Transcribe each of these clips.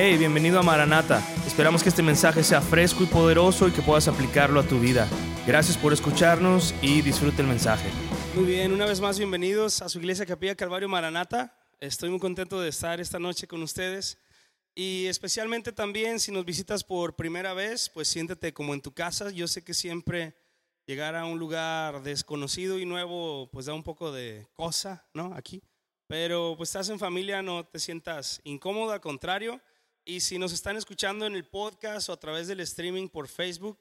Hey, bienvenido a Maranata. Esperamos que este mensaje sea fresco y poderoso y que puedas aplicarlo a tu vida. Gracias por escucharnos y disfrute el mensaje. Muy bien, una vez más bienvenidos a su iglesia Capilla Calvario Maranata. Estoy muy contento de estar esta noche con ustedes y especialmente también si nos visitas por primera vez, pues siéntete como en tu casa. Yo sé que siempre llegar a un lugar desconocido y nuevo pues da un poco de cosa, ¿no? Aquí. Pero pues estás en familia, no te sientas incómodo, al contrario. Y si nos están escuchando en el podcast o a través del streaming por Facebook,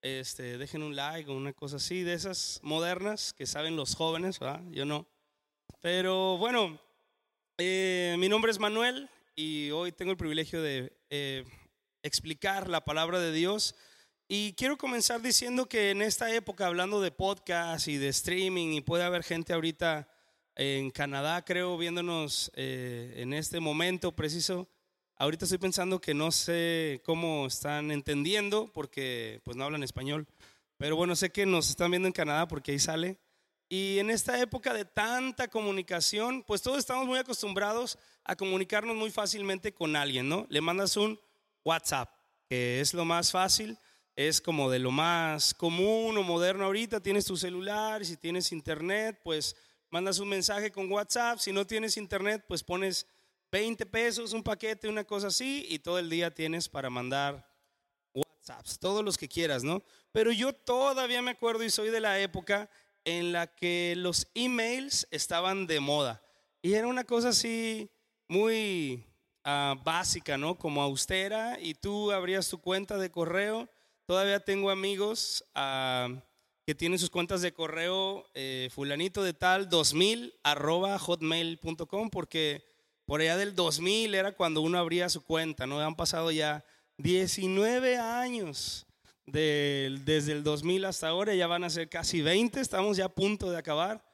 este, dejen un like o una cosa así, de esas modernas que saben los jóvenes, ¿verdad? Yo no. Pero bueno, eh, mi nombre es Manuel y hoy tengo el privilegio de eh, explicar la palabra de Dios. Y quiero comenzar diciendo que en esta época, hablando de podcast y de streaming, y puede haber gente ahorita en Canadá, creo, viéndonos eh, en este momento preciso, Ahorita estoy pensando que no sé cómo están entendiendo porque pues no hablan español. Pero bueno, sé que nos están viendo en Canadá porque ahí sale. Y en esta época de tanta comunicación, pues todos estamos muy acostumbrados a comunicarnos muy fácilmente con alguien, ¿no? Le mandas un WhatsApp, que es lo más fácil, es como de lo más común o moderno ahorita. Tienes tu celular, si tienes internet, pues mandas un mensaje con WhatsApp. Si no tienes internet, pues pones 20 pesos, un paquete, una cosa así, y todo el día tienes para mandar WhatsApps, todos los que quieras, ¿no? Pero yo todavía me acuerdo y soy de la época en la que los emails estaban de moda. Y era una cosa así muy ah, básica, ¿no? Como austera, y tú abrías tu cuenta de correo. Todavía tengo amigos ah, que tienen sus cuentas de correo eh, fulanito de tal 2000 arroba hotmail.com porque por allá del 2000 era cuando uno abría su cuenta, ¿no? Han pasado ya 19 años desde el 2000 hasta ahora, ya van a ser casi 20, estamos ya a punto de acabar.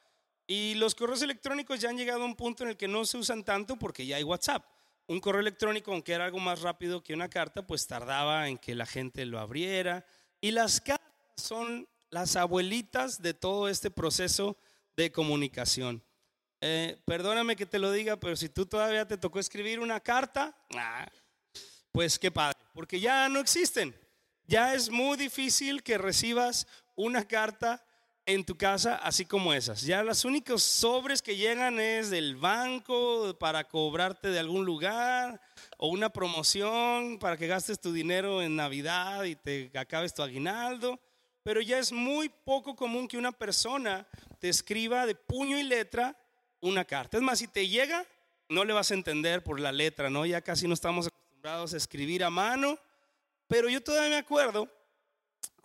Y los correos electrónicos ya han llegado a un punto en el que no se usan tanto porque ya hay WhatsApp. Un correo electrónico, aunque era algo más rápido que una carta, pues tardaba en que la gente lo abriera. Y las cartas son las abuelitas de todo este proceso de comunicación. Eh, perdóname que te lo diga, pero si tú todavía te tocó escribir una carta, ah, pues qué padre, porque ya no existen. Ya es muy difícil que recibas una carta en tu casa así como esas. Ya los únicos sobres que llegan es del banco para cobrarte de algún lugar o una promoción para que gastes tu dinero en Navidad y te acabes tu aguinaldo. Pero ya es muy poco común que una persona te escriba de puño y letra una carta. Es más, si te llega, no le vas a entender por la letra, ¿no? Ya casi no estamos acostumbrados a escribir a mano, pero yo todavía me acuerdo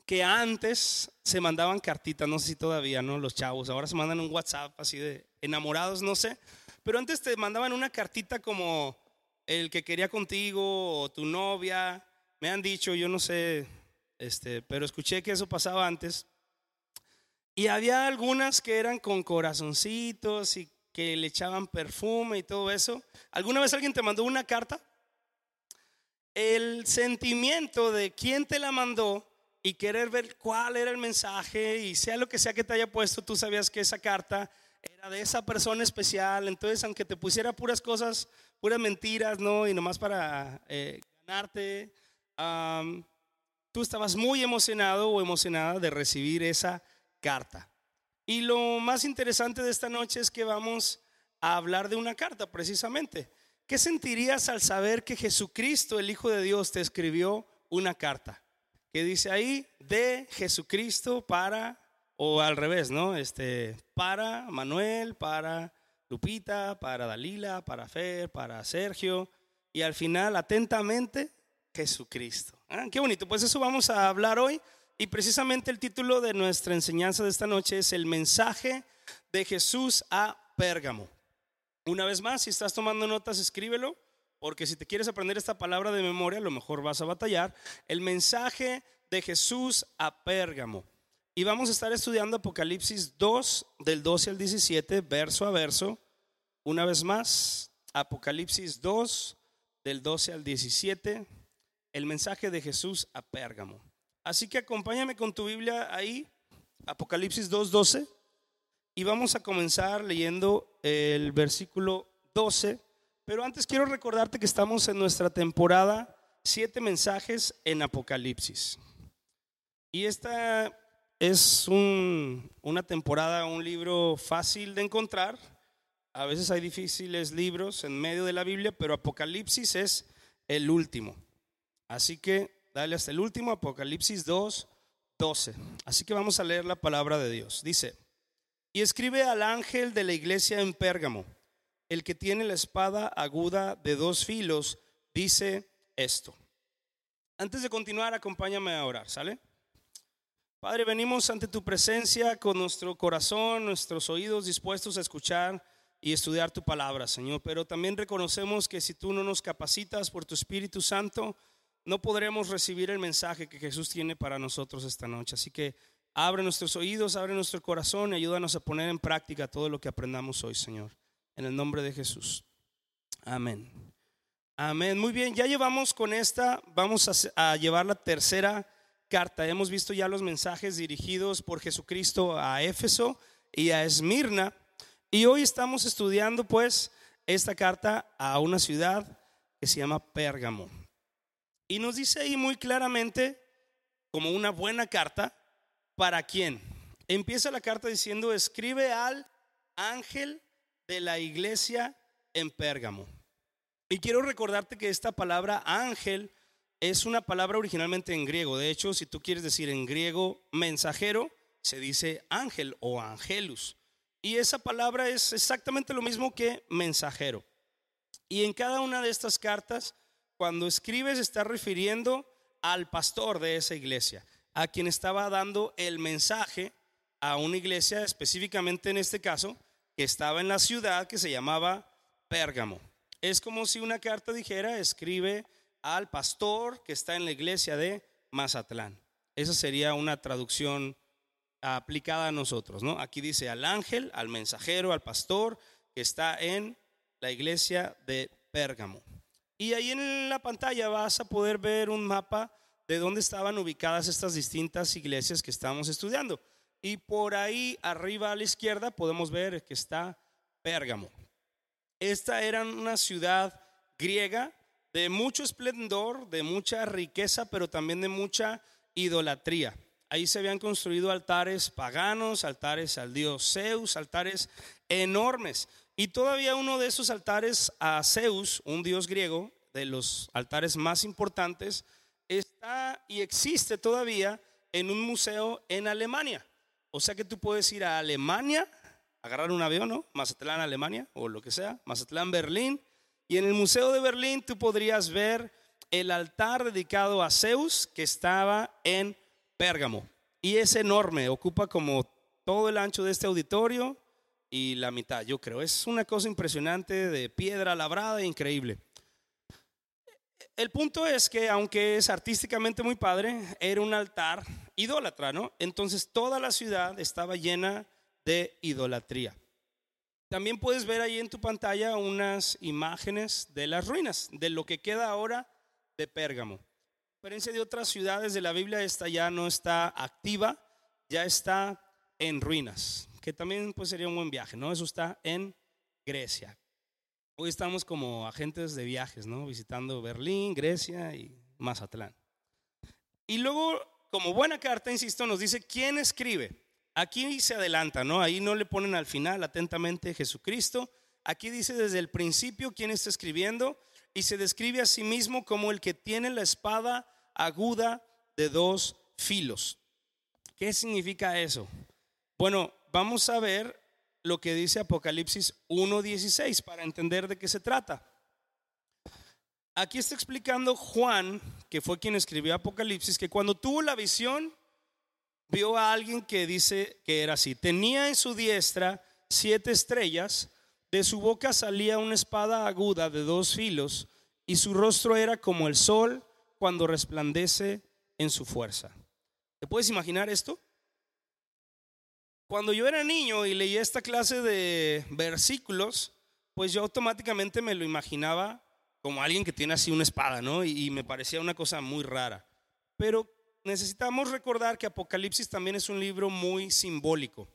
que antes se mandaban cartitas, no sé si todavía, ¿no? Los chavos, ahora se mandan un WhatsApp así de enamorados, no sé, pero antes te mandaban una cartita como el que quería contigo o tu novia, me han dicho, yo no sé, este, pero escuché que eso pasaba antes. Y había algunas que eran con corazoncitos y que le echaban perfume y todo eso. ¿Alguna vez alguien te mandó una carta? El sentimiento de quién te la mandó y querer ver cuál era el mensaje y sea lo que sea que te haya puesto, tú sabías que esa carta era de esa persona especial. Entonces, aunque te pusiera puras cosas, puras mentiras, ¿no? Y nomás para eh, ganarte, tú estabas muy emocionado o emocionada de recibir esa carta. Y lo más interesante de esta noche es que vamos a hablar de una carta precisamente. ¿Qué sentirías al saber que Jesucristo, el Hijo de Dios, te escribió una carta? Que dice ahí de Jesucristo para, o al revés, ¿no? Este, para Manuel, para Lupita, para Dalila, para Fer, para Sergio, y al final, atentamente, Jesucristo. Ah, qué bonito, pues eso vamos a hablar hoy. Y precisamente el título de nuestra enseñanza de esta noche es el mensaje de Jesús a Pérgamo. Una vez más, si estás tomando notas, escríbelo, porque si te quieres aprender esta palabra de memoria, a lo mejor vas a batallar. El mensaje de Jesús a Pérgamo. Y vamos a estar estudiando Apocalipsis 2, del 12 al 17, verso a verso. Una vez más, Apocalipsis 2, del 12 al 17, el mensaje de Jesús a Pérgamo. Así que acompáñame con tu Biblia ahí, Apocalipsis 2.12, y vamos a comenzar leyendo el versículo 12 Pero antes quiero recordarte que estamos en nuestra temporada Siete mensajes en Apocalipsis. Y esta es una temporada, un libro fácil de encontrar. A veces hay difíciles libros en medio de la Biblia, pero Apocalipsis es el último. Así que dale hasta el último, Apocalipsis 2, 12. Así que vamos a leer la palabra de Dios. Dice, y escribe al ángel de la iglesia en Pérgamo, el que tiene la espada aguda de dos filos, dice esto. Antes de continuar, acompáñame a orar, ¿sale? Padre, venimos ante tu presencia con nuestro corazón, nuestros oídos dispuestos a escuchar y estudiar tu palabra, Señor. Pero también reconocemos que si tú no nos capacitas por tu Espíritu Santo, no podremos recibir el mensaje que Jesús tiene para nosotros esta noche. Así que abre nuestros oídos, abre nuestro corazón y ayúdanos a poner en práctica todo lo que aprendamos hoy, Señor. En el nombre de Jesús. Amén. Amén. Muy bien, ya llevamos con esta, vamos a, llevar la tercera carta. Hemos visto ya los mensajes dirigidos por Jesucristo a Éfeso y a Esmirna. Y hoy estamos estudiando pues esta carta a una ciudad que se llama Pérgamo. Y nos dice ahí muy claramente, como una buena carta, ¿para quién? Empieza la carta diciendo, escribe al ángel de la iglesia en Pérgamo. Y quiero recordarte que esta palabra ángel es una palabra originalmente en griego. De hecho, si tú quieres decir en griego mensajero, se dice ángel o angelus. Y esa palabra es exactamente lo mismo que mensajero. Y en cada una de estas cartas cuando escribes está refiriendo al pastor de esa iglesia, a quien estaba dando el mensaje a una iglesia, específicamente en este caso, que estaba en la ciudad que se llamaba Pérgamo. Es como si una carta dijera, escribe al pastor que está en la iglesia de Mazatlán. Esa sería una traducción aplicada a nosotros, ¿no? Aquí dice al ángel, al mensajero, al pastor que está en la iglesia de Pérgamo. Y ahí en la pantalla vas a poder ver un mapa de dónde estaban ubicadas estas distintas iglesias que estamos estudiando. Y por ahí arriba a la izquierda podemos ver que está Pérgamo. Esta era una ciudad griega de mucho esplendor, de mucha riqueza, pero también de mucha idolatría. Ahí se habían construido altares paganos, altares al dios Zeus, altares enormes. Y todavía uno de esos altares a Zeus, un dios griego, de los altares más importantes, está y existe todavía en un museo en Alemania. O sea que tú puedes ir a Alemania, agarrar un avión, ¿no? Mazatlán, Alemania, o lo que sea, Mazatlán, Berlín. Y en el Museo de Berlín tú podrías ver el altar dedicado a Zeus que estaba en Pérgamo. Y es enorme, ocupa como todo el ancho de este auditorio y la mitad, yo creo. Es una cosa impresionante de piedra labrada, increíble. El punto es que aunque es artísticamente muy padre, era un altar idólatra, ¿no? Entonces toda la ciudad estaba llena de idolatría. También puedes ver ahí en tu pantalla unas imágenes de las ruinas, de lo que queda ahora de Pérgamo. A diferencia de otras ciudades de la Biblia, esta ya no está activa, ya está en ruinas que también pues sería un buen viaje, ¿no? Eso está en Grecia. Hoy estamos como agentes de viajes, ¿no? Visitando Berlín, Grecia y Mazatlán. Y luego, como buena carta, insisto, nos dice quién escribe. Aquí se adelanta, ¿no? Ahí no le ponen al final atentamente Jesucristo. Aquí dice desde el principio quién está escribiendo y se describe a sí mismo como el que tiene la espada aguda de dos filos. ¿Qué significa eso? Bueno, vamos a ver lo que dice Apocalipsis 1.16 para entender de qué se trata. Aquí está explicando Juan, que fue quien escribió Apocalipsis, que cuando tuvo la visión, vio a alguien que dice que era así. Tenía en su diestra siete estrellas, de su boca salía una espada aguda de dos filos, y su rostro era como el sol cuando resplandece en su fuerza. ¿Te puedes imaginar esto? Cuando yo era niño y leía esta clase de versículos, pues yo automáticamente me lo imaginaba como alguien que tiene así una espada, ¿no? Y, me parecía una cosa muy rara. Pero necesitamos recordar que Apocalipsis también es un libro muy simbólico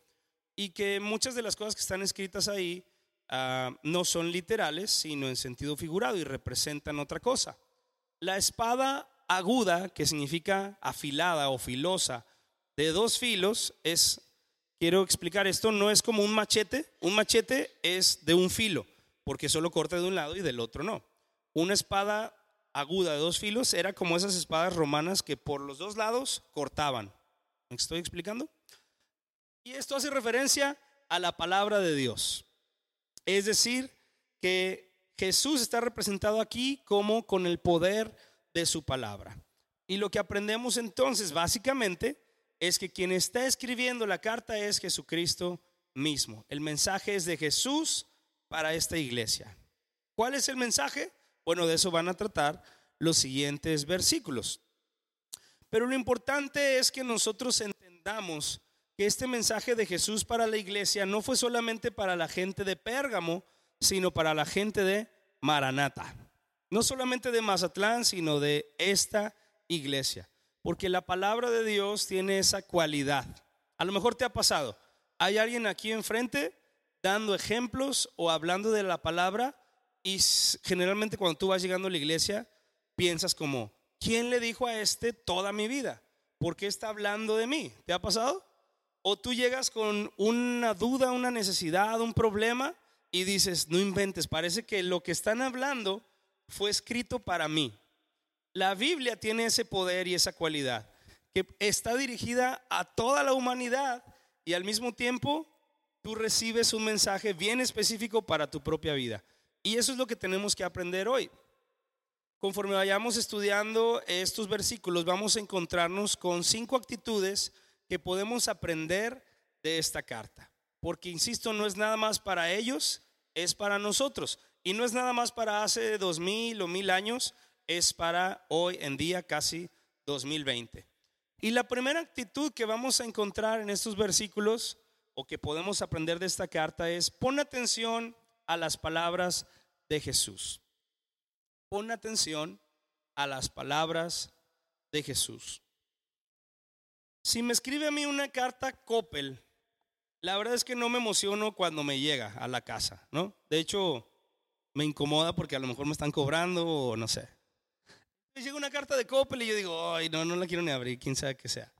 y que muchas de las cosas que están escritas ahí ah, no son literales, sino en sentido figurado y representan otra cosa. La espada aguda, que significa afilada o filosa, de dos filos, es, quiero explicar esto, no es como un machete. Un machete es de un filo, porque solo corta de un lado y del otro no. Una espada aguda de dos filos era como esas espadas romanas que por los dos lados cortaban. ¿Me estoy explicando? Y esto hace referencia a la palabra de Dios. Es decir, que Jesús está representado aquí como con el poder de su palabra. Y lo que aprendemos entonces básicamente es que quien está escribiendo la carta es Jesucristo mismo. El mensaje es de Jesús para esta iglesia. ¿Cuál es el mensaje? Bueno, de eso van a tratar los siguientes versículos. Pero lo importante es que nosotros entendamos que este mensaje de Jesús para la iglesia no fue solamente para la gente de Pérgamo, sino para la gente de Maranata. No solamente de Mazatlán, sino de esta iglesia. Porque la palabra de Dios tiene esa cualidad. A lo mejor te ha pasado. Hay alguien aquí enfrente dando ejemplos o hablando de la palabra y generalmente cuando tú vas llegando a la iglesia piensas como, ¿quién le dijo a este toda mi vida? ¿Por qué está hablando de mí? ¿Te ha pasado? O tú llegas con una duda, una necesidad, un problema y dices, no inventes, parece que lo que están hablando fue escrito para mí. La Biblia tiene ese poder y esa cualidad, que está dirigida a toda la humanidad y al mismo tiempo tú recibes un mensaje bien específico para tu propia vida. Y eso es lo que tenemos que aprender hoy. Conforme vayamos estudiando estos versículos, vamos a encontrarnos con cinco actitudes que podemos aprender de esta carta. Porque, insisto, no es nada más para ellos, es para nosotros. Y no es nada más para hace dos mil o mil años, es para hoy en día, casi 2020. Y la primera actitud que vamos a encontrar en estos versículos o que podemos aprender de esta carta es pon atención a las palabras de Jesús. Pon atención a las palabras de Jesús. Si me escribe a mí una carta Coppel, la verdad es que no me emociono cuando me llega a la casa, ¿no? De hecho, me incomoda porque a lo mejor me están cobrando o no sé. Me llega una carta de Coppel y yo digo, ay, no, no la quiero ni abrir, quién sabe qué sea.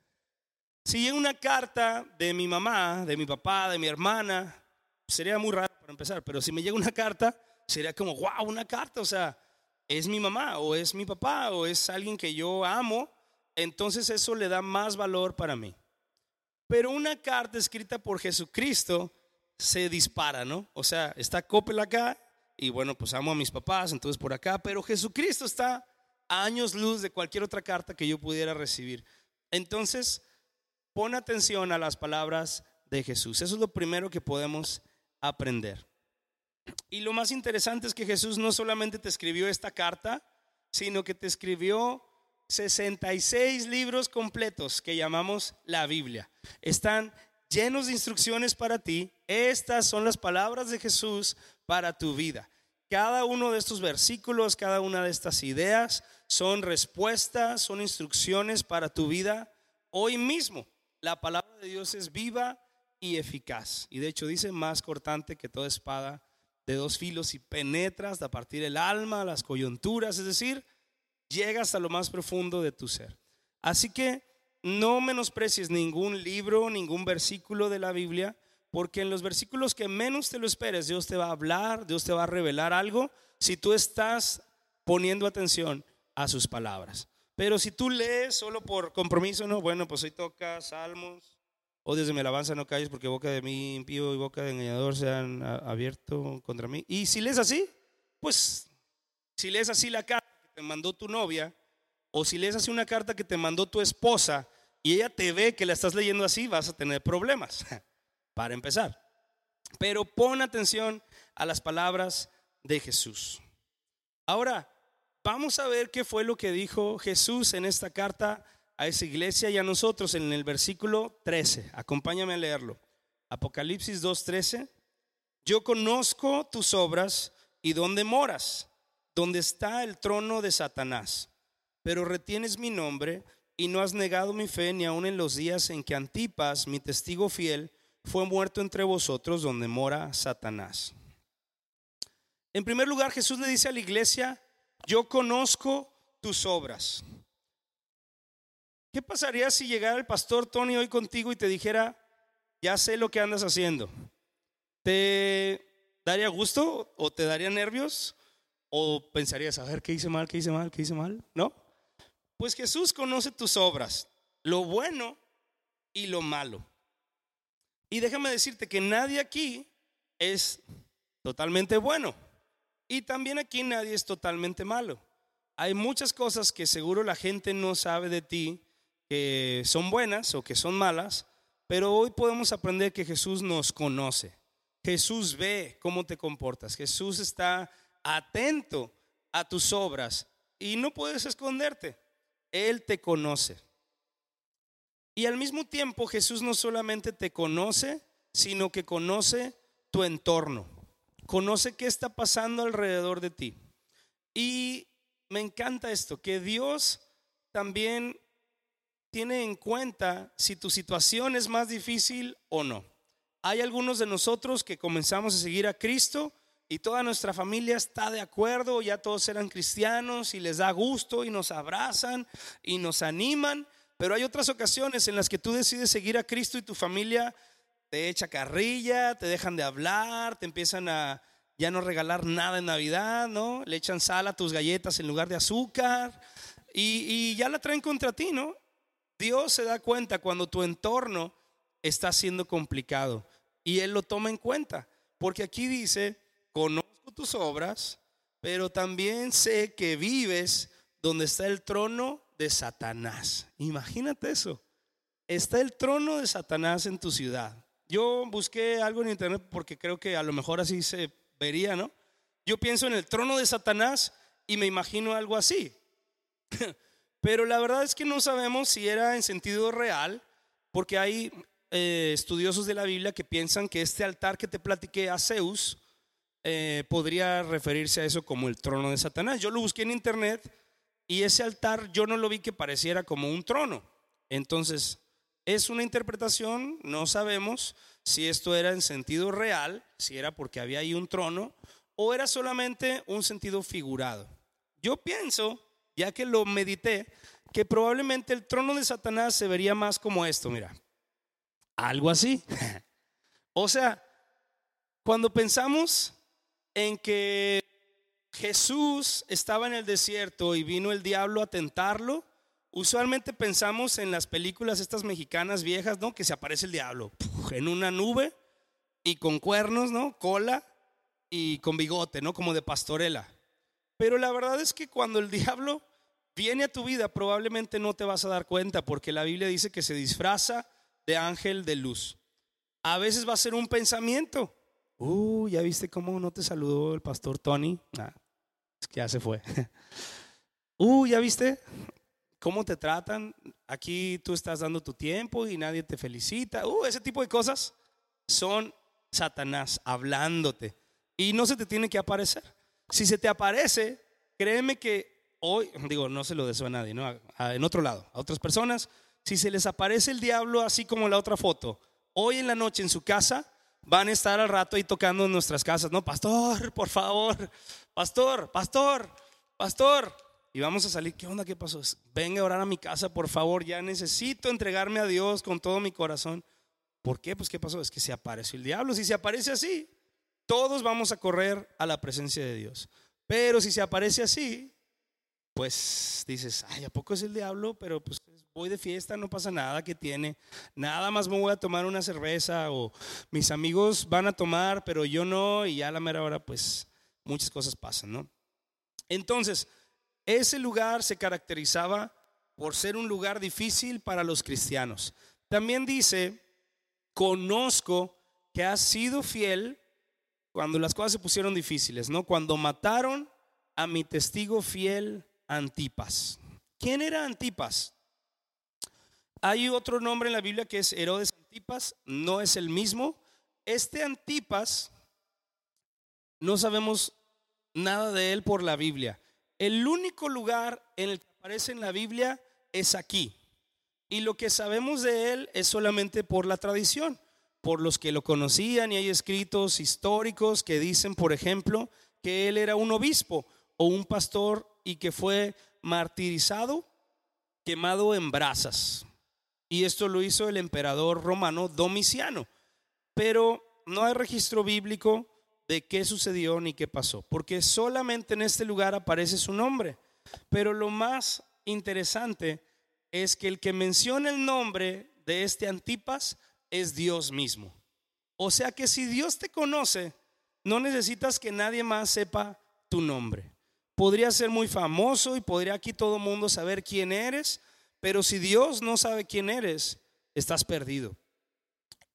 Si llega una carta de mi mamá, de mi papá, de mi hermana, sería muy raro para empezar, pero si me llega una carta, sería como, wow, una carta, o sea, es mi mamá o es mi papá o es alguien que yo amo, entonces eso le da más valor para mí. Pero una carta escrita por Jesucristo se dispara, ¿no? O sea, está Coppel acá y bueno, pues amo a mis papás, entonces por acá, pero Jesucristo está a años luz de cualquier otra carta que yo pudiera recibir. Entonces, pon atención a las palabras de Jesús. Eso es lo primero que podemos aprender. Y lo más interesante es que Jesús no solamente te escribió esta carta, sino que te escribió 66 libros completos que llamamos la Biblia. Están llenos de instrucciones para ti. Estas son las palabras de Jesús para tu vida. Cada uno de estos versículos, cada una de estas ideas son respuestas, son instrucciones para tu vida hoy mismo. La palabra de Dios es viva y eficaz. Y de hecho dice más cortante que toda espada de dos filos y penetra hasta partir el alma, las coyunturas, es decir, llega hasta lo más profundo de tu ser. Así que no menosprecies ningún libro, ningún versículo de la Biblia, porque en los versículos que menos te lo esperes, Dios te va a hablar, Dios te va a revelar algo, si tú estás poniendo atención a sus palabras. Pero si tú lees solo por compromiso, no, bueno, pues hoy toca Salmos, o desde mi alabanza no calles porque boca de mí impío y boca de engañador se han abierto contra mí. Y si lees así, pues si lees así la carta que te mandó tu novia, o si lees así una carta que te mandó tu esposa y ella te ve que la estás leyendo así, vas a tener problemas, para empezar. Pero pon atención a las palabras de Jesús. Ahora, vamos a ver qué fue lo que dijo Jesús en esta carta a esa iglesia y a nosotros en el versículo 13. Acompáñame a leerlo. Apocalipsis 2.13. Yo conozco tus obras y dónde moras, donde está el trono de Satanás, pero retienes mi nombre y no has negado mi fe ni aun en los días en que Antipas, mi testigo fiel, fue muerto entre vosotros donde mora Satanás. En primer lugar, Jesús le dice a la iglesia, yo conozco tus obras. ¿Qué pasaría si llegara el pastor Tony hoy contigo y te dijera, ya sé lo que andas haciendo? ¿Te daría gusto o te daría nervios? ¿O pensarías, a ver, qué hice mal, qué hice mal, qué hice mal? ¿No? Pues Jesús conoce tus obras, lo bueno y lo malo. Y déjame decirte que nadie aquí es totalmente bueno. Y también aquí nadie es totalmente malo. Hay muchas cosas que seguro la gente no sabe de ti que son buenas o que son malas, pero hoy podemos aprender que Jesús nos conoce. Jesús ve cómo te comportas. Jesús está atento a tus obras y no puedes esconderte. Él te conoce. Y al mismo tiempo Jesús no solamente te conoce, sino que conoce tu entorno. Conoce qué está pasando alrededor de ti. Y me encanta esto, que Dios también tiene en cuenta si tu situación es más difícil o no. Hay algunos de nosotros que comenzamos a seguir a Cristo y toda nuestra familia está de acuerdo, ya todos eran cristianos y les da gusto y nos abrazan y nos animan, pero hay otras ocasiones en las que tú decides seguir a Cristo y tu familia te echa carrilla, te dejan de hablar, te empiezan a ya no regalar nada en Navidad, ¿no? Le echan sal a tus galletas en lugar de azúcar y, y ya la traen contra ti, ¿no? Dios se da cuenta cuando tu entorno está siendo complicado y Él lo toma en cuenta. Porque aquí dice, conozco tus obras, pero también sé que vives donde está el trono de Satanás. Imagínate eso. Está el trono de Satanás en tu ciudad. Yo busqué algo en internet porque creo que a lo mejor así se vería, ¿no? Yo pienso en el trono de Satanás y me imagino algo así. Pero la verdad es que no sabemos si era en sentido real, porque hay eh, estudiosos de la Biblia que piensan que este altar que te platiqué a Zeus eh, podría referirse a eso como el trono de Satanás. Yo lo busqué en internet y ese altar yo no lo vi que pareciera como un trono. Entonces, es una interpretación, no sabemos si esto era en sentido real, si era porque había ahí un trono, o era solamente un sentido figurado. Yo pienso ya que lo medité, que probablemente el trono de Satanás se vería más como esto, mira. Algo así. o sea, cuando pensamos en que Jesús estaba en el desierto y vino el diablo a tentarlo, usualmente pensamos en las películas estas mexicanas viejas, ¿no? Que se aparece el diablo en una nube y con cuernos, ¿no? Cola y con bigote, ¿no? Como de pastorela. Pero la verdad es que cuando el diablo viene a tu vida, probablemente no te vas a dar cuenta porque la Biblia dice que se disfraza de ángel de luz. A veces va a ser un pensamiento. Uh, ya viste cómo no te saludó el pastor Tony. Ah, es que ya se fue. Uh, ya viste cómo te tratan. Aquí tú estás dando tu tiempo y nadie te felicita. Uh, ese tipo de cosas son Satanás hablándote. Y no se te tiene que aparecer. Si se te aparece, créeme que hoy, digo, no se lo deseo a nadie, ¿no? en otro lado, a otras personas, si se les aparece el diablo así como la otra foto, hoy en la noche en su casa, van a estar al rato ahí tocando en nuestras casas, ¿no? Pastor, por favor, pastor, pastor, pastor. Y vamos a salir, ¿qué onda? ¿Qué pasó? Venga a orar a mi casa, por favor, ya necesito entregarme a Dios con todo mi corazón. ¿Por qué? Pues ¿qué pasó? Es que se apareció el diablo. Si se aparece así, todos vamos a correr a la presencia de Dios. Pero si se aparece así, pues dices, ay, ¿a poco es el diablo? Pero pues voy de fiesta, no pasa nada que tiene. Nada más me voy a tomar una cerveza o mis amigos van a tomar, pero yo no, y ya a la mera hora, pues muchas cosas pasan, ¿no? Entonces, ese lugar se caracterizaba por ser un lugar difícil para los cristianos. También dice, conozco que has sido fiel cuando las cosas se pusieron difíciles, ¿no? Cuando mataron a mi testigo fiel Antipas. ¿Quién era Antipas? Hay otro nombre en la Biblia que es Herodes Antipas, no es el mismo. Este Antipas, no sabemos nada de él por la Biblia. El único lugar en el que aparece en la Biblia es aquí. Y lo que sabemos de él es solamente por la tradición por los que lo conocían y hay escritos históricos que dicen, por ejemplo, que él era un obispo o un pastor y que fue martirizado, quemado en brasas. Y esto lo hizo el emperador romano Domiciano. Pero no hay registro bíblico de qué sucedió ni qué pasó, porque solamente en este lugar aparece su nombre. Pero lo más interesante es que el que menciona el nombre de este Antipas es Dios mismo. O sea que si Dios te conoce, no necesitas que nadie más sepa tu nombre. Podría ser muy famoso y podría aquí todo el mundo saber quién eres, pero si Dios no sabe quién eres, estás perdido.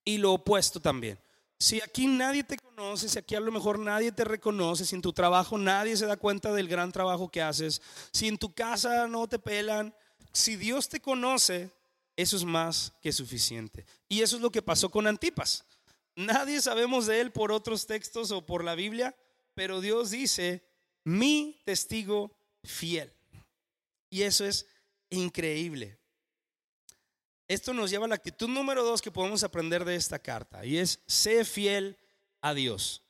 Y lo opuesto también. Si aquí nadie te conoce, si aquí a lo mejor nadie te reconoce, si en tu trabajo nadie se da cuenta del gran trabajo que haces, si en tu casa no te pelan, si Dios te conoce, eso es más que suficiente. Y eso es lo que pasó con Antipas. Nadie sabemos de él por otros textos o por la Biblia, pero Dios dice, mi testigo fiel. Y eso es increíble. Esto nos lleva a la actitud número dos que podemos aprender de esta carta y es sé fiel a Dios.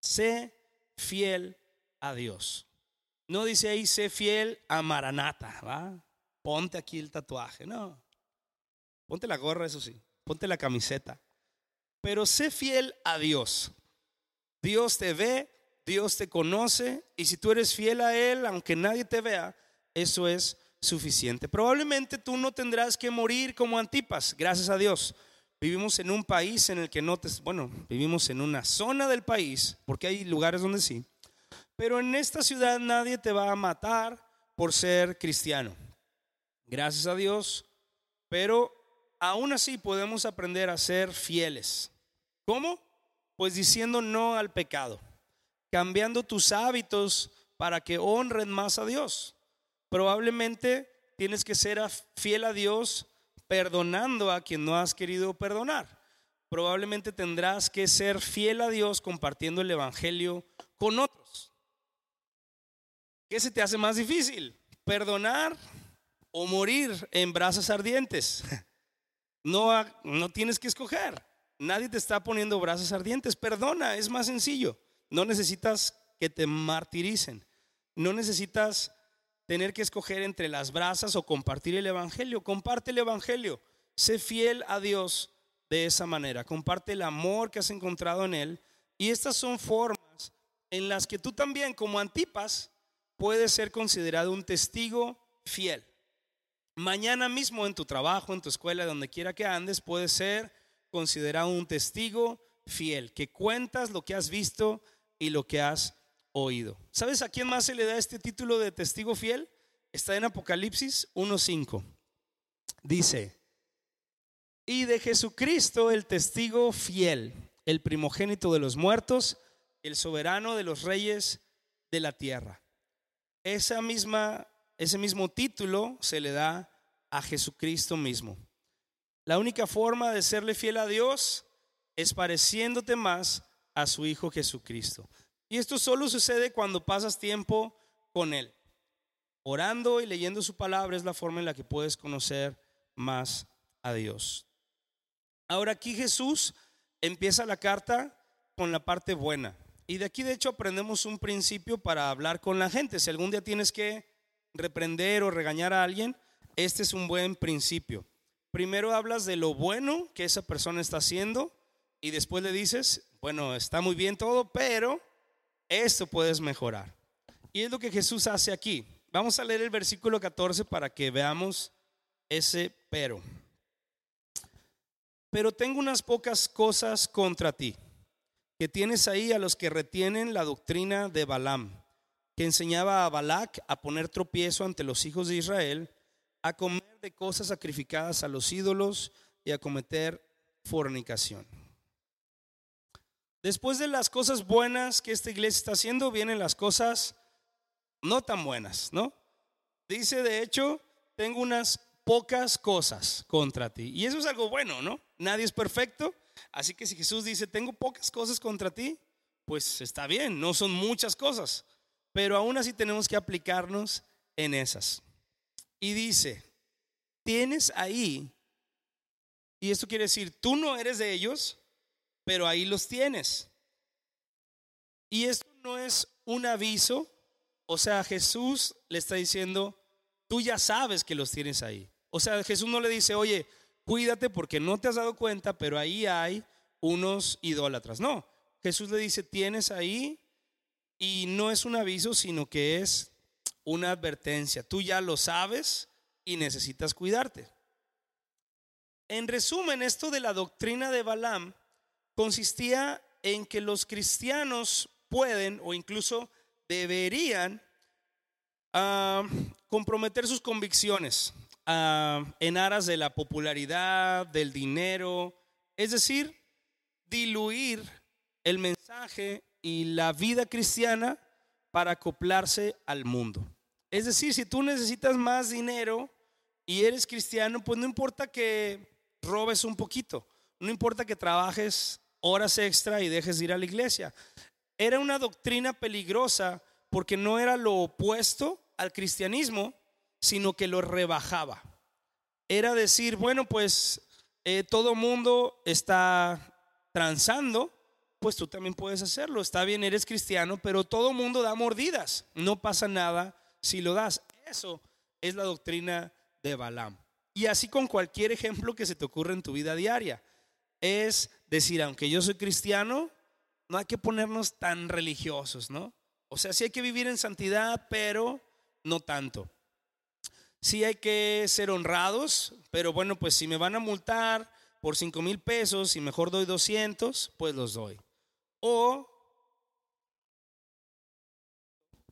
Sé fiel a Dios. No dice ahí sé fiel a Maranata, ¿va? Ponte aquí el tatuaje, no. Ponte la gorra, eso sí. Ponte la camiseta. Pero sé fiel a Dios. Dios te ve, Dios te conoce y si tú eres fiel a Él, aunque nadie te vea, eso es suficiente. Probablemente tú no tendrás que morir como Antipas, gracias a Dios. Vivimos en un país en el que no te, bueno, vivimos en una zona del país, porque hay lugares donde sí, pero en esta ciudad nadie te va a matar por ser cristiano. Gracias a Dios, pero aún así podemos aprender a ser fieles. ¿Cómo? Pues diciendo no al pecado, cambiando tus hábitos para que honren más a Dios. Probablemente tienes que ser fiel a Dios perdonando a quien no has querido perdonar. Probablemente tendrás que ser fiel a Dios compartiendo el Evangelio con otros. ¿Qué se te hace más difícil? ¿Perdonar o morir en brasas ardientes? No, no tienes que escoger. Nadie te está poniendo brasas ardientes. Perdona, es más sencillo. No necesitas que te martiricen. No necesitas tener que escoger entre las brasas o compartir el Evangelio. Comparte el Evangelio. Sé fiel a Dios de esa manera. Comparte el amor que has encontrado en Él. Y estas son formas en las que tú también, como Antipas, puedes ser considerado un testigo fiel. Mañana mismo en tu trabajo, en tu escuela, donde quiera que andes, puedes ser considerado un testigo fiel, que cuentas lo que has visto y lo que has oído. ¿Sabes a quién más se le da este título de testigo fiel? Está en Apocalipsis 1.5. Dice, y de Jesucristo el testigo fiel, el primogénito de los muertos, el soberano de los reyes de la tierra. Esa misma, ese mismo título se le da a Jesucristo mismo. La única forma de serle fiel a Dios es pareciéndote más a su Hijo Jesucristo. Y esto solo sucede cuando pasas tiempo con Él. Orando y leyendo su palabra es la forma en la que puedes conocer más a Dios. Ahora aquí Jesús empieza la carta con la parte buena. Y de aquí de hecho aprendemos un principio para hablar con la gente. Si algún día tienes que reprender o regañar a alguien, este es un buen principio. Primero hablas de lo bueno que esa persona está haciendo y después le dices, bueno, está muy bien todo, pero esto puedes mejorar. Y es lo que Jesús hace aquí. Vamos a leer el versículo 14 para que veamos ese pero. Pero tengo unas pocas cosas contra ti, que tienes ahí a los que retienen la doctrina de Balaam, que enseñaba a Balac a poner tropiezo ante los hijos de Israel, a comer de cosas sacrificadas a los ídolos y a cometer fornicación. Después de las cosas buenas que esta iglesia está haciendo, vienen las cosas no tan buenas, ¿no? Dice, de hecho, tengo unas pocas cosas contra ti. Y eso es algo bueno, ¿no? Nadie es perfecto. Así que si Jesús dice, tengo pocas cosas contra ti, pues está bien, no son muchas cosas. Pero aún así tenemos que aplicarnos en esas. Y dice, tienes ahí, y esto quiere decir, tú no eres de ellos, pero ahí los tienes. Y esto no es un aviso, o sea, Jesús le está diciendo, tú ya sabes que los tienes ahí. O sea, Jesús no le dice, oye, cuídate porque no te has dado cuenta, pero ahí hay unos idólatras. No, Jesús le dice, tienes ahí y no es un aviso, sino que es una advertencia. Tú ya lo sabes y necesitas cuidarte. En resumen, esto de la doctrina de Balaam consistía en que los cristianos pueden o incluso deberían ah, comprometer sus convicciones ah, en aras de la popularidad, del dinero, es decir, diluir el mensaje y la vida cristiana para acoplarse al mundo. Es decir, si tú necesitas más dinero y eres cristiano, pues no importa que robes un poquito, no importa que trabajes horas extra y dejes de ir a la iglesia. Era una doctrina peligrosa porque no era lo opuesto al cristianismo, sino que lo rebajaba. Era decir, bueno, pues eh, todo mundo está transando, pues tú también puedes hacerlo. Está bien, eres cristiano, pero todo mundo da mordidas. No pasa nada si lo das. Eso es la doctrina de Balaam. Y así con cualquier ejemplo que se te ocurra en tu vida diaria. Es decir, aunque yo soy cristiano, no hay que ponernos tan religiosos, ¿no? O sea, sí hay que vivir en santidad, pero no tanto. Sí hay que ser honrados, pero bueno, pues si me van a multar por 5 mil pesos y mejor doy 200, pues los doy. O,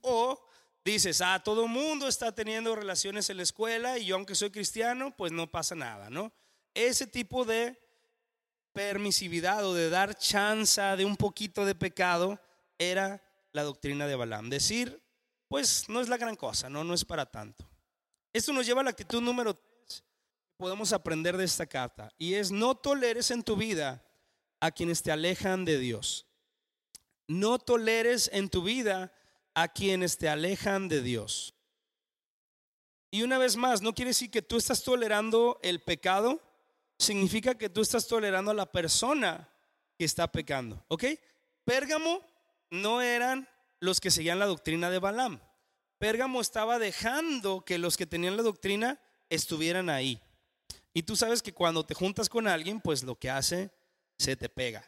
o dices, ah, todo mundo está teniendo relaciones en la escuela y yo aunque soy cristiano, pues no pasa nada, ¿no? Ese tipo de permisividad o de dar chance de un poquito de pecado era la doctrina de Balaam. Decir, pues no es la gran cosa, no, no es para tanto. Esto nos lleva a la actitud número tres que podemos aprender de esta carta y es no toleres en tu vida a quienes te alejan de Dios. No toleres en tu vida a quienes te alejan de Dios. Y una vez más, no quiere decir que tú estás tolerando el pecado, significa que tú estás tolerando a la persona que está pecando. ¿Ok? Pérgamo no eran los que seguían la doctrina de Balaam. Pérgamo estaba dejando que los que tenían la doctrina estuvieran ahí. Y tú sabes que cuando te juntas con alguien, pues lo que hace se te pega.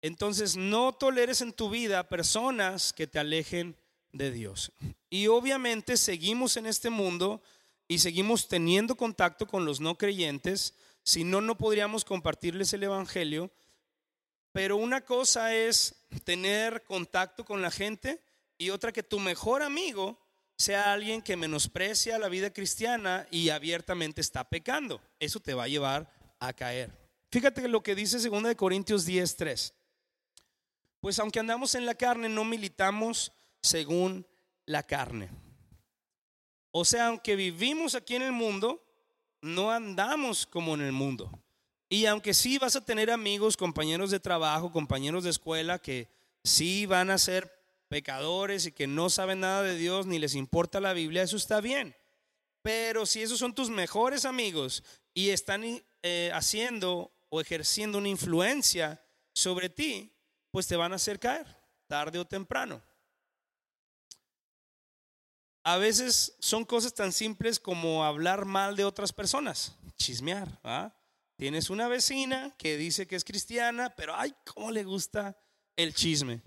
Entonces, no toleres en tu vida personas que te alejen de Dios. Y obviamente seguimos en este mundo y seguimos teniendo contacto con los no creyentes, si no, no podríamos compartirles el Evangelio. Pero una cosa es tener contacto con la gente y otra que tu mejor amigo sea alguien que menosprecia la vida cristiana y abiertamente está pecando. Eso te va a llevar a caer. Fíjate lo que dice 2 Corintios 10:3. Pues aunque andamos en la carne, no militamos según la carne. O sea, aunque vivimos aquí en el mundo, no andamos como en el mundo. Y aunque sí vas a tener amigos, compañeros de trabajo, compañeros de escuela que sí van a ser pecadores y que no saben nada de Dios ni les importa la Biblia, eso está bien. Pero si esos son tus mejores amigos y están eh, haciendo o ejerciendo una influencia sobre ti, pues te van a hacer caer, tarde o temprano. A veces son cosas tan simples como hablar mal de otras personas, chismear. Tienes una vecina que dice que es cristiana, pero ay, cómo le gusta el chisme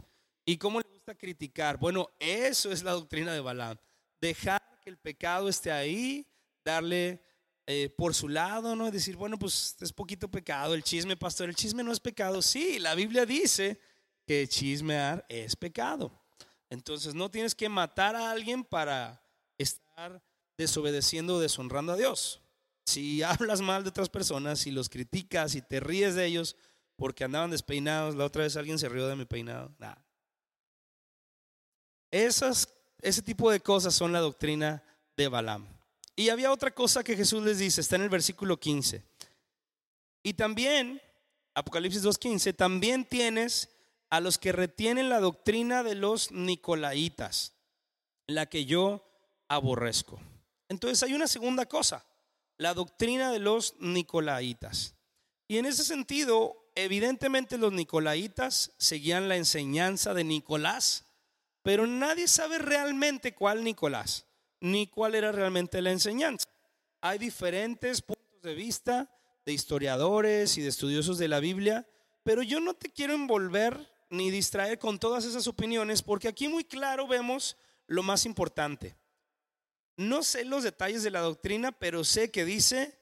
y cómo le gusta criticar. Bueno, eso es la doctrina de Balaam. Dejar que el pecado esté ahí, darle eh, por su lado, ¿no? Decir, bueno, pues es poquito pecado, el chisme, pastor, el chisme no es pecado. Sí, la Biblia dice que chismear es pecado. Entonces no tienes que matar a alguien para estar desobedeciendo o deshonrando a Dios. Si hablas mal de otras personas, si los criticas y te ríes de ellos porque andaban despeinados, la otra vez alguien se rió de mi peinado, nada. Esas, ese tipo de cosas son la doctrina de Balaam. Y había otra cosa que Jesús les dice, está en el versículo 15. Y también, Apocalipsis 2.15, también tienes a los que retienen la doctrina de los nicolaitas, la que yo aborrezco. Entonces hay una segunda cosa, la doctrina de los nicolaitas. Y en ese sentido, evidentemente los nicolaitas seguían la enseñanza de Nicolás, pero nadie sabe realmente cuál Nicolás, ni cuál era realmente la enseñanza. Hay diferentes puntos de vista de historiadores y de estudiosos de la Biblia, pero yo no te quiero envolver ni distraer con todas esas opiniones, porque aquí muy claro vemos lo más importante. No sé los detalles de la doctrina, pero sé que dice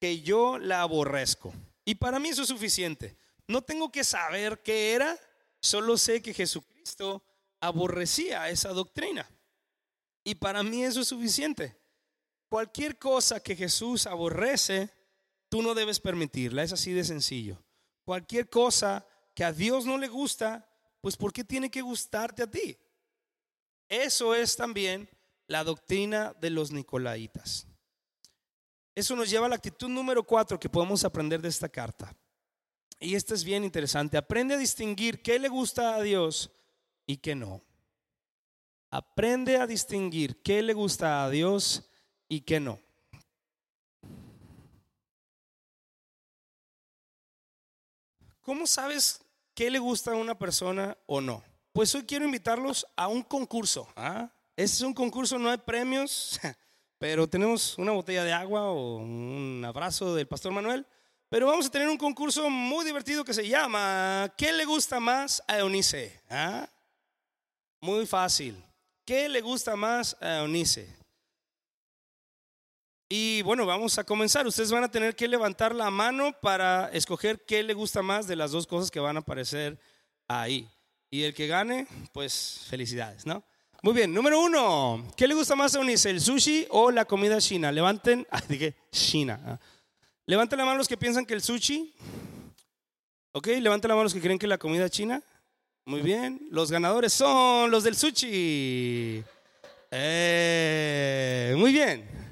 que yo la aborrezco. Y para mí eso es suficiente. No tengo que saber qué era, solo sé que Jesucristo aborrecía esa doctrina. Y para mí eso es suficiente. Cualquier cosa que Jesús aborrece, tú no debes permitirla. Es así de sencillo. Cualquier cosa que a Dios no le gusta, pues ¿por qué tiene que gustarte a ti? Eso es también la doctrina de los nicolaitas. Eso nos lleva a la actitud número cuatro que podemos aprender de esta carta. Y esta es bien interesante. Aprende a distinguir qué le gusta a Dios y qué no. Aprende a distinguir qué le gusta a Dios y qué no. ¿Cómo sabes qué le gusta a una persona o no? Pues hoy quiero invitarlos a un concurso. ¿ah? Este es un concurso, no hay premios, pero tenemos una botella de agua o un abrazo del pastor Manuel. Pero vamos a tener un concurso muy divertido que se llama ¿Qué le gusta más a Eunice? ¿Ah? Muy fácil. ¿Qué le gusta más a Eunice? Y bueno, vamos a comenzar. Ustedes van a tener que levantar la mano para escoger qué le gusta más de las dos cosas que van a aparecer ahí. Y el que gane, pues felicidades, ¿no? Muy bien, número uno. ¿Qué le gusta más a Eunice, el sushi o la comida china? Levanten, ah, dije China. Ah. Levanten la mano los que piensan que el sushi. Ok, levanten la mano los que creen que la comida china. Muy bien, los ganadores son los del sushi. Eh, muy bien.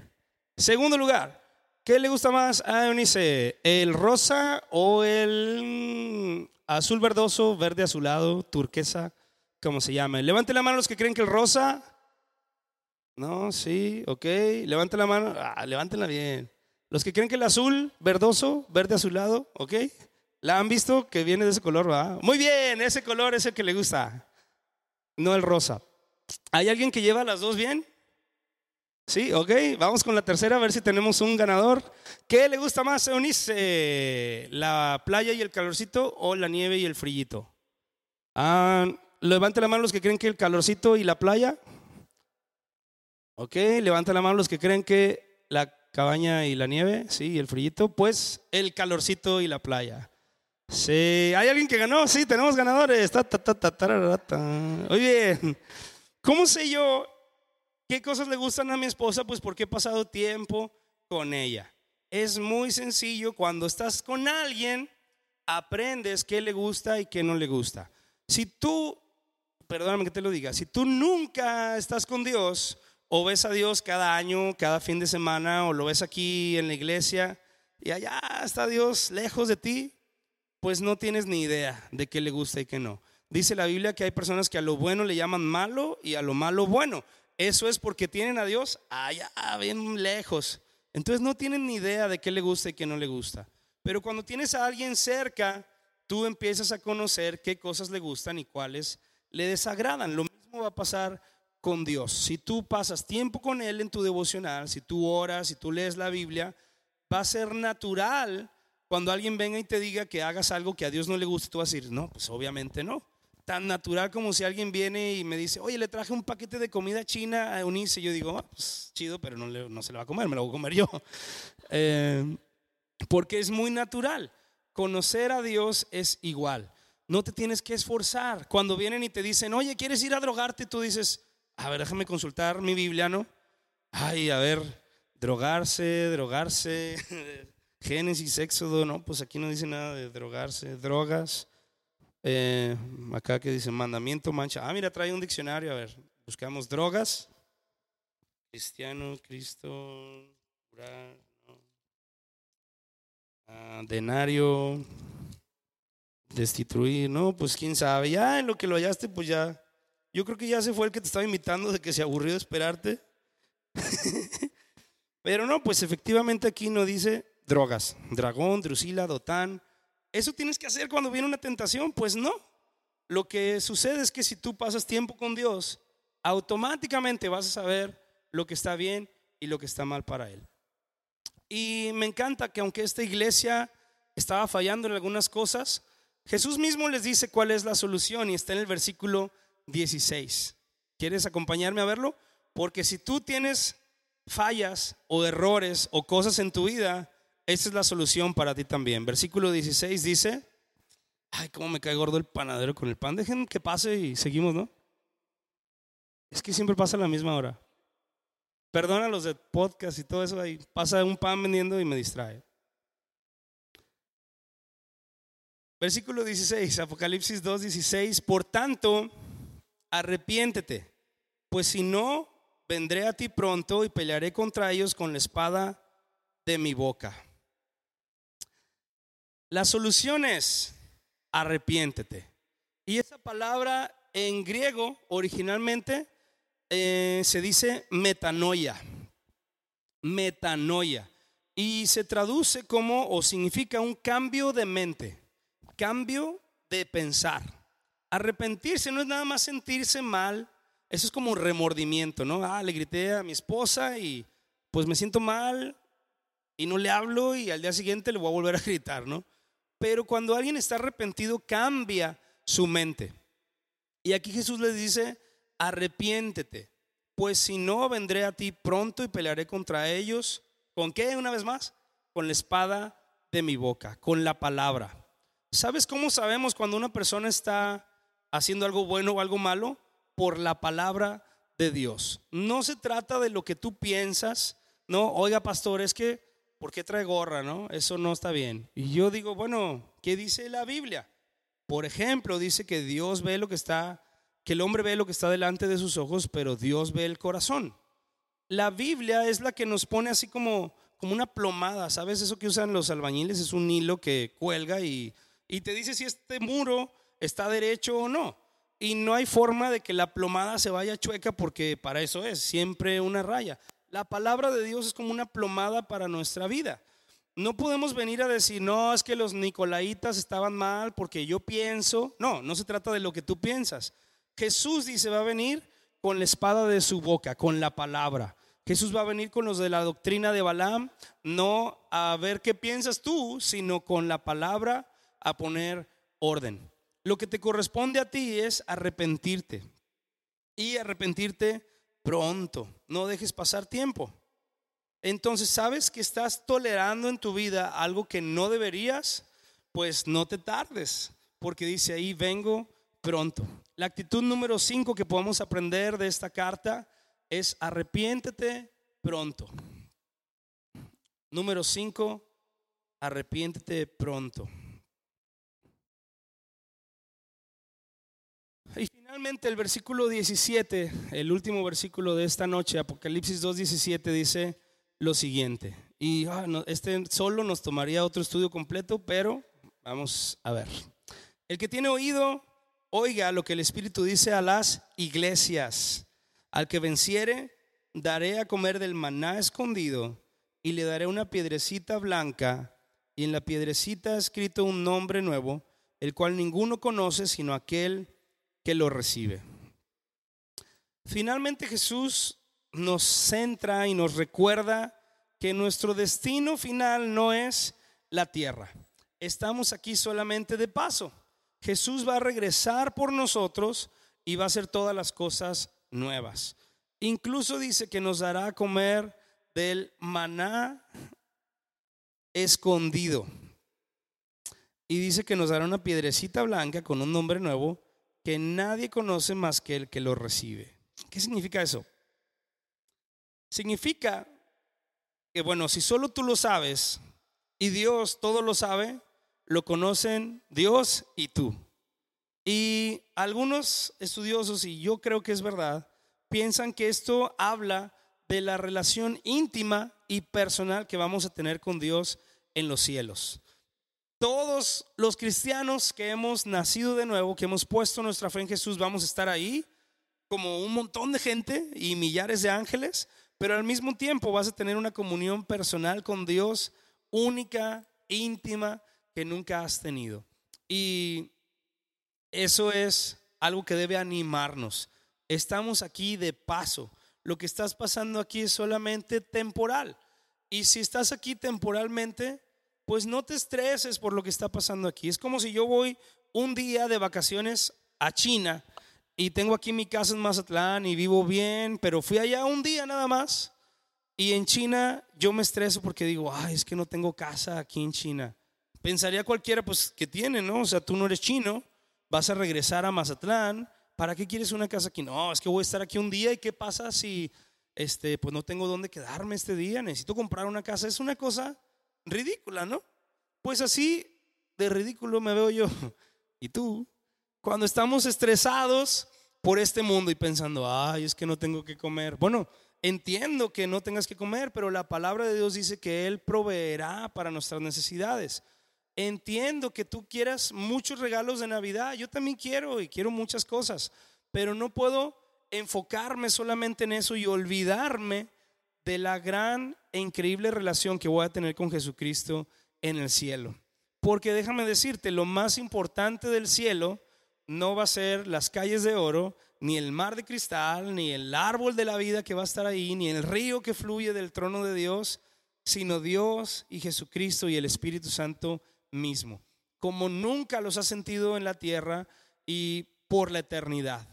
Segundo lugar, ¿qué le gusta más a Eunice? ¿El rosa o el azul verdoso, verde azulado, turquesa? como se llame. Levante la mano los que creen que el rosa. No, sí, ok. Levante la mano. Ah, levántenla bien. Los que creen que el azul, verdoso, verde azulado, ok. ¿La han visto que viene de ese color? ¿va? Muy bien, ese color es el que le gusta. No el rosa. ¿Hay alguien que lleva las dos bien? Sí, ok. Vamos con la tercera a ver si tenemos un ganador. ¿Qué le gusta más, Eunice? ¿La playa y el calorcito o la nieve y el frillito? Ah, Levante la mano los que creen que el calorcito y la playa. Ok, levanta la mano los que creen que la cabaña y la nieve, sí, y el frillito, pues el calorcito y la playa. Sí, ¿hay alguien que ganó? Sí, tenemos ganadores. Muy bien. ¿Cómo sé yo qué cosas le gustan a mi esposa? Pues porque he pasado tiempo con ella. Es muy sencillo, cuando estás con alguien, aprendes qué le gusta y qué no le gusta. Si tú perdóname que te lo diga, si tú nunca estás con Dios o ves a Dios cada año, cada fin de semana, o lo ves aquí en la iglesia y allá está Dios lejos de ti, pues no tienes ni idea de qué le gusta y qué no. Dice la Biblia que hay personas que a lo bueno le llaman malo y a lo malo bueno. Eso es porque tienen a Dios allá bien lejos. Entonces no tienen ni idea de qué le gusta y qué no le gusta. Pero cuando tienes a alguien cerca, tú empiezas a conocer qué cosas le gustan y cuáles le desagradan. Lo mismo va a pasar con Dios. Si tú pasas tiempo con Él en tu devocional, si tú oras, si tú lees la Biblia, va a ser natural cuando alguien venga y te diga que hagas algo que a Dios no le guste, tú vas a decir, no, pues obviamente no. Tan natural como si alguien viene y me dice, oye, le traje un paquete de comida china a Eunice. Yo digo, ah, pues chido, pero no, no, se lo va a comer, me lo voy a comer yo. Eh, porque es muy natural. Conocer a Dios es igual. No te tienes que esforzar. Cuando vienen y te dicen, oye, ¿quieres ir a drogarte? Tú dices, a ver, déjame consultar mi Biblia, ¿no? Ay, a ver, drogarse, drogarse, Génesis, Éxodo, no, pues aquí no dice nada de drogarse, drogas. Eh, acá que dice mandamiento, mancha. Ah, mira, trae un diccionario, a ver, buscamos drogas. Cristiano, Cristo, ah, denario, destituir, ¿no? Pues quién sabe, ya en lo que lo hallaste, pues ya. Yo creo que ya se fue el que te estaba invitando de que se aburrió de esperarte. Pero no, pues efectivamente aquí no dice drogas. Dragón, Drusila, Dotán, ¿Eso tienes que hacer cuando viene una tentación? Pues no. Lo que sucede es que si tú pasas tiempo con Dios, automáticamente vas a saber lo que está bien y lo que está mal para Él. Y me encanta que aunque esta iglesia estaba fallando en algunas cosas, Jesús mismo les dice cuál es la solución y está en el versículo 16. ¿Quieres acompañarme a verlo? Porque si tú tienes fallas o errores o cosas en tu vida, esa es la solución para ti también. Versículo 16 dice, ay, cómo me cae gordo el panadero con el pan. Dejen que pase y seguimos, ¿no? Es que siempre pasa a la misma hora. Perdona los de podcast y todo eso ahí. Pasa un pan vendiendo y me distrae. Versículo 16, Apocalipsis 2, 16. Por tanto, arrepiéntete, pues si no, vendré a ti pronto y pelearé contra ellos con la espada de mi boca. La solución es arrepiéntete. Y esa palabra en griego originalmente eh, se dice metanoia. Metanoia. Y se traduce como o significa un cambio de mente, cambio de pensar. Arrepentirse no es nada más sentirse mal, eso es como un remordimiento, ¿no? Ah, le grité a mi esposa y pues me siento mal y no le hablo y al día siguiente le voy a volver a gritar, ¿no? Pero cuando alguien está arrepentido cambia su mente. Y aquí Jesús les dice, arrepiéntete, pues si no, vendré a ti pronto y pelearé contra ellos. ¿Con qué una vez más? Con la espada de mi boca, con la palabra. ¿Sabes cómo sabemos cuando una persona está haciendo algo bueno o algo malo? Por la palabra de Dios. No se trata de lo que tú piensas, no, oiga pastor, es que, ¿por qué trae gorra? No, eso no está bien. Y yo digo, bueno, ¿qué dice la Biblia? Por ejemplo, dice que Dios ve lo que está que el hombre ve lo que está delante de sus ojos, pero Dios ve el corazón. La Biblia es la que nos pone así como, como una plomada, ¿sabes? Eso que usan los albañiles es un hilo que cuelga y, y te dice si este muro está derecho o no. Y no hay forma de que la plomada se vaya chueca porque para eso es, siempre una raya. La palabra de Dios es como una plomada para nuestra vida. No podemos venir a decir, no, es que los nicolaitas estaban mal porque yo pienso. No, no se trata de lo que tú piensas. Jesús dice, va a venir con la espada de su boca, con la palabra. Jesús va a venir con los de la doctrina de Balaam, no a ver qué piensas tú, sino con la palabra a poner orden. Lo que te corresponde a ti es arrepentirte y arrepentirte pronto. No dejes pasar tiempo. Entonces, ¿sabes que estás tolerando en tu vida algo que no deberías? Pues no te tardes, porque dice ahí, vengo pronto. La actitud número 5 que podemos aprender de esta carta es arrepiéntete pronto. Número 5, arrepiéntete pronto. Finalmente el versículo 17, el último versículo de esta noche, Apocalipsis 2.17 dice lo siguiente. Y ah, este solo nos tomaría otro estudio completo, pero vamos a ver. El que tiene oído, Oiga lo que el Espíritu dice a las iglesias. Al que venciere, daré a comer del maná escondido y le daré una piedrecita blanca y en la piedrecita escrito un nombre nuevo, el cual ninguno conoce sino aquel que lo recibe. Finalmente Jesús nos centra y nos recuerda que nuestro destino final no es la tierra. Estamos aquí solamente de paso. Jesús va a regresar por nosotros y va a hacer todas las cosas nuevas. Incluso dice que nos dará a comer del maná escondido. Y dice que nos dará una piedrecita blanca con un nombre nuevo que nadie conoce más que el que lo recibe. ¿Qué significa eso? Significa que, bueno, si solo tú lo sabes y Dios todo lo sabe, lo conocen Dios y tú. Y algunos estudiosos, y yo creo que es verdad, piensan que esto habla de la relación íntima y personal que vamos a tener con Dios en los cielos. Todos los cristianos que hemos nacido de nuevo, que hemos puesto nuestra fe en Jesús, vamos a estar ahí como un montón de gente y millares de ángeles, pero al mismo tiempo vas a tener una comunión personal con Dios única, íntima, que nunca has tenido. Y eso es algo que debe animarnos. Estamos aquí de paso. Lo que estás pasando aquí es solamente temporal. Y si estás aquí temporalmente, pues no te estreses por lo que está pasando aquí. Es como si yo voy un día de vacaciones a China y tengo aquí mi casa en Mazatlán y vivo bien, pero fui allá un día nada más. Y en China yo me estreso porque digo, ay, es que no tengo casa aquí en China. Pensaría cualquiera, pues, que tiene, ¿no? O sea, tú no eres chino, vas a regresar a Mazatlán, ¿para qué quieres una casa aquí? No, es que voy a estar aquí un día y qué pasa si, este, pues no tengo dónde quedarme este día, necesito comprar una casa. Es una cosa ridícula, ¿no? Pues así de ridículo me veo yo. ¿Y tú? Cuando estamos estresados por este mundo y pensando, ay, es que no tengo que comer. Bueno, entiendo que no tengas que comer, pero la palabra de Dios dice que Él proveerá para nuestras necesidades. Entiendo que tú quieras muchos regalos de Navidad, yo también quiero y quiero muchas cosas, pero no puedo enfocarme solamente en eso y olvidarme de la gran e increíble relación que voy a tener con Jesucristo en el cielo. Porque déjame decirte, lo más importante del cielo no va a ser las calles de oro, ni el mar de cristal, ni el árbol de la vida que va a estar ahí, ni el río que fluye del trono de Dios, sino Dios y Jesucristo y el Espíritu Santo mismo, como nunca los ha sentido en la tierra y por la eternidad.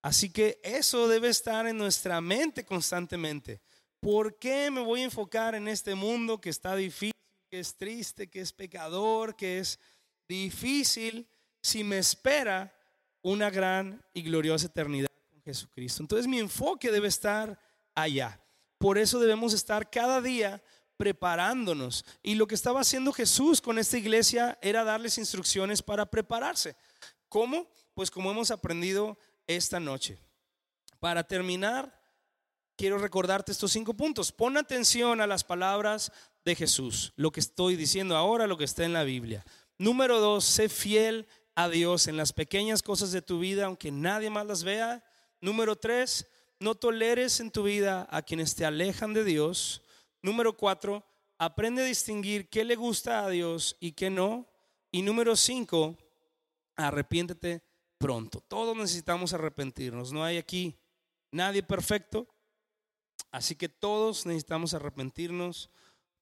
Así que eso debe estar en nuestra mente constantemente. ¿Por qué me voy a enfocar en este mundo que está difícil, que es triste, que es pecador, que es difícil, si me espera una gran y gloriosa eternidad con Jesucristo? Entonces mi enfoque debe estar allá. Por eso debemos estar cada día preparándonos. Y lo que estaba haciendo Jesús con esta iglesia era darles instrucciones para prepararse. ¿Cómo? Pues como hemos aprendido esta noche. Para terminar, quiero recordarte estos cinco puntos. Pon atención a las palabras de Jesús, lo que estoy diciendo ahora, lo que está en la Biblia. Número dos, sé fiel a Dios en las pequeñas cosas de tu vida, aunque nadie más las vea. Número tres, no toleres en tu vida a quienes te alejan de Dios. Número cuatro, aprende a distinguir qué le gusta a Dios y qué no. Y número cinco, arrepiéntete pronto. Todos necesitamos arrepentirnos. No hay aquí nadie perfecto. Así que todos necesitamos arrepentirnos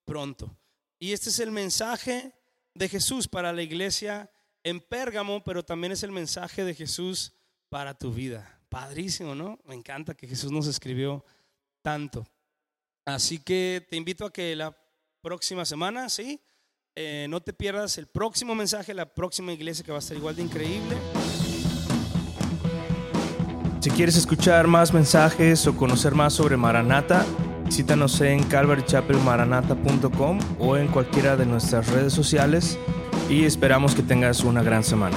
pronto. Y este es el mensaje de Jesús para la iglesia en Pérgamo, pero también es el mensaje de Jesús para tu vida. Padrísimo, ¿no? Me encanta que Jesús nos escribió tanto. Así que te invito a que la próxima semana, ¿sí? Eh, no te pierdas el próximo mensaje, la próxima iglesia que va a estar igual de increíble. Si quieres escuchar más mensajes o conocer más sobre Maranata, visítanos en calvarychapelmaranata.com o en cualquiera de nuestras redes sociales y esperamos que tengas una gran semana.